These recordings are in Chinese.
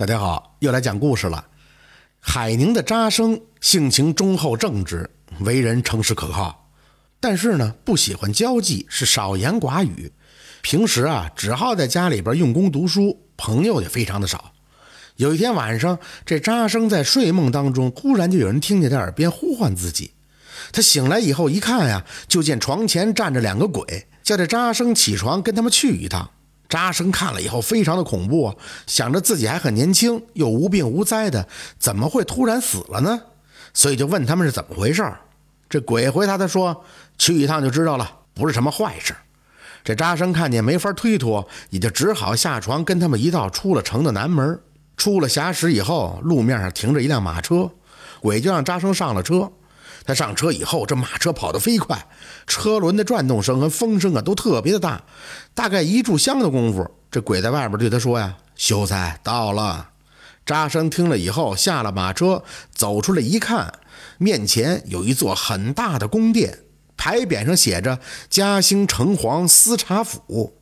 大家好，又来讲故事了。海宁的扎生性情忠厚正直，为人诚实可靠，但是呢，不喜欢交际，是少言寡语。平时啊，只好在家里边用功读书，朋友也非常的少。有一天晚上，这扎生在睡梦当中，忽然就有人听见他耳边呼唤自己。他醒来以后一看呀，就见床前站着两个鬼，叫这扎生起床跟他们去一趟。扎生看了以后非常的恐怖，想着自己还很年轻，又无病无灾的，怎么会突然死了呢？所以就问他们是怎么回事。这鬼回答他说：“去一趟就知道了，不是什么坏事。”这扎生看见没法推脱，也就只好下床跟他们一道出了城的南门。出了峡石以后，路面上停着一辆马车，鬼就让扎生上了车。他上车以后，这马车跑得飞快，车轮的转动声和风声啊都特别的大。大概一炷香的功夫，这鬼在外边对他说呀：“秀才到了。”扎生听了以后，下了马车，走出来一看，面前有一座很大的宫殿，牌匾上写着“嘉兴城隍司察府”。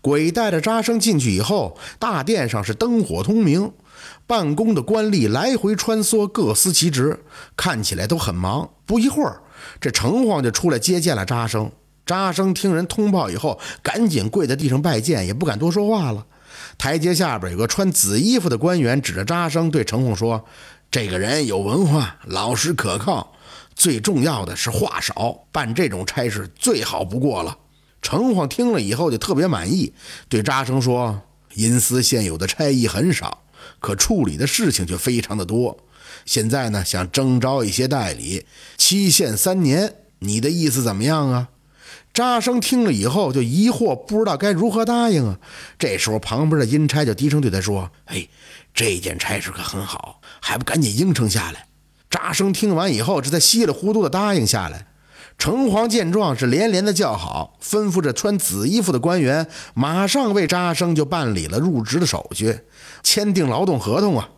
鬼带着扎生进去以后，大殿上是灯火通明。办公的官吏来回穿梭，各司其职，看起来都很忙。不一会儿，这城隍就出来接见了扎生。扎生听人通报以后，赶紧跪在地上拜见，也不敢多说话了。台阶下边有个穿紫衣服的官员，指着扎生对城隍说：“这个人有文化，老实可靠，最重要的是话少，办这种差事最好不过了。”城隍听了以后就特别满意，对扎生说：“阴司现有的差役很少。”可处理的事情却非常的多，现在呢想征召一些代理，期限三年，你的意思怎么样啊？扎生听了以后就疑惑，不知道该如何答应啊。这时候旁边的阴差就低声对他说：“哎，这件差事可很好，还不赶紧应承下来？”扎生听完以后，这才稀里糊涂的答应下来。城隍见状是连连的叫好，吩咐着穿紫衣服的官员马上为扎生就办理了入职的手续。签订劳动合同啊！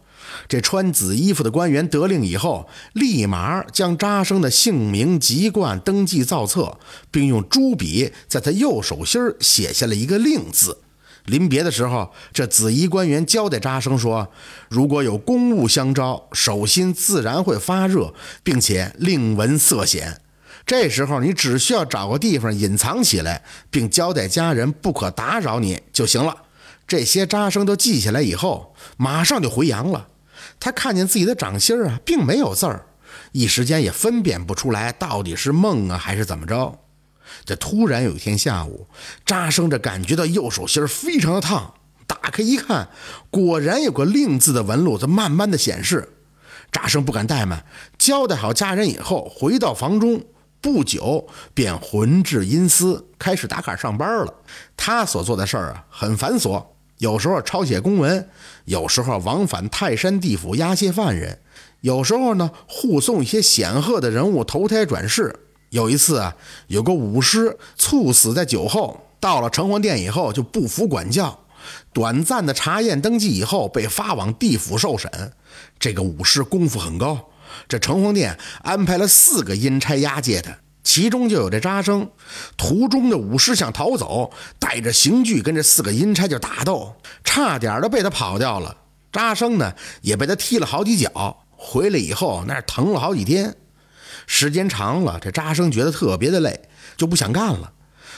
这穿紫衣服的官员得令以后，立马将扎生的姓名籍贯登记造册，并用朱笔在他右手心写下了一个“令”字。临别的时候，这紫衣官员交代扎生说：“如果有公务相招，手心自然会发热，并且令闻色显。这时候你只需要找个地方隐藏起来，并交代家人不可打扰你就行了。”这些扎生都记下来以后，马上就回阳了。他看见自己的掌心啊，并没有字儿，一时间也分辨不出来到底是梦啊还是怎么着。这突然有一天下午，扎生这感觉到右手心非常的烫，打开一看，果然有个令字的纹路在慢慢的显示。扎生不敢怠慢，交代好家人以后，回到房中，不久便魂至阴司，开始打卡上班了。他所做的事儿啊，很繁琐。有时候抄写公文，有时候往返泰山地府押解犯人，有时候呢护送一些显赫的人物投胎转世。有一次啊，有个武师猝死在酒后，到了城隍殿以后就不服管教，短暂的查验登记以后被发往地府受审。这个武师功夫很高，这城隍殿安排了四个阴差押解他。其中就有这扎生，途中的武师想逃走，带着刑具跟这四个阴差就打斗，差点都被他跑掉了。扎生呢也被他踢了好几脚，回来以后那疼了好几天。时间长了，这扎生觉得特别的累，就不想干了。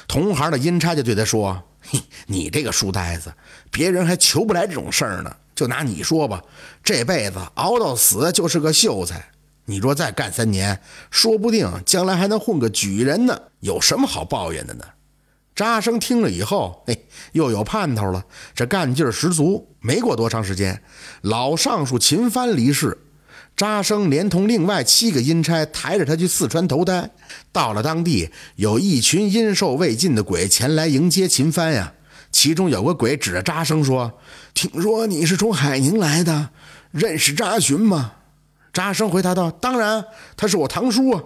同行的阴差就对他说：“嘿，你这个书呆子，别人还求不来这种事儿呢。就拿你说吧，这辈子熬到死就是个秀才。”你若再干三年，说不定将来还能混个举人呢，有什么好抱怨的呢？扎生听了以后，嘿，又有盼头了，这干劲儿十足。没过多长时间，老尚书秦帆离世，扎生连同另外七个阴差抬着他去四川投胎。到了当地，有一群阴寿未尽的鬼前来迎接秦帆呀。其中有个鬼指着扎生说：“听说你是从海宁来的，认识扎巡吗？”扎生回答道：“当然，他是我堂叔啊。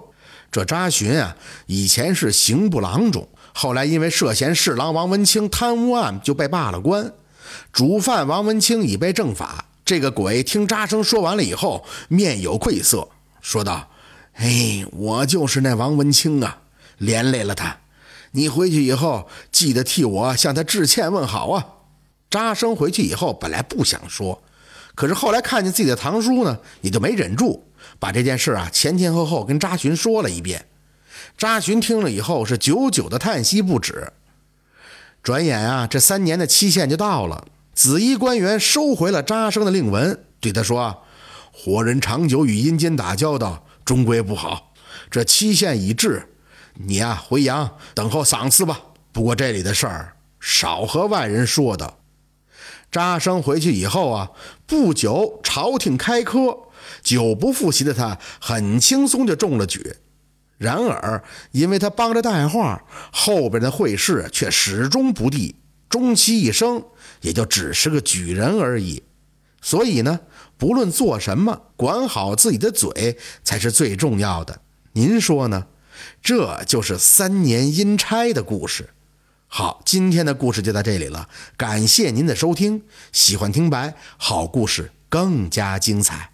这扎巡啊，以前是刑部郎中，后来因为涉嫌侍郎王文清贪污案就被罢了官。主犯王文清已被正法。这个鬼听扎生说完了以后，面有愧色，说道：‘哎，我就是那王文清啊，连累了他。你回去以后记得替我向他致歉问好啊。’扎生回去以后，本来不想说。”可是后来看见自己的堂叔呢，也就没忍住，把这件事啊前前后后跟扎寻说了一遍。扎寻听了以后是久久的叹息不止。转眼啊，这三年的期限就到了。紫衣官员收回了扎生的令文，对他说：“活人长久与阴间打交道，终归不好。这期限已至，你呀回阳等候赏赐吧。不过这里的事儿少和外人说的。”扎生回去以后啊，不久朝廷开科，久不复习的他很轻松就中了举。然而，因为他帮着带话，后边的会试却始终不第，终其一生也就只是个举人而已。所以呢，不论做什么，管好自己的嘴才是最重要的。您说呢？这就是三年阴差的故事。好，今天的故事就到这里了，感谢您的收听。喜欢听白好故事，更加精彩。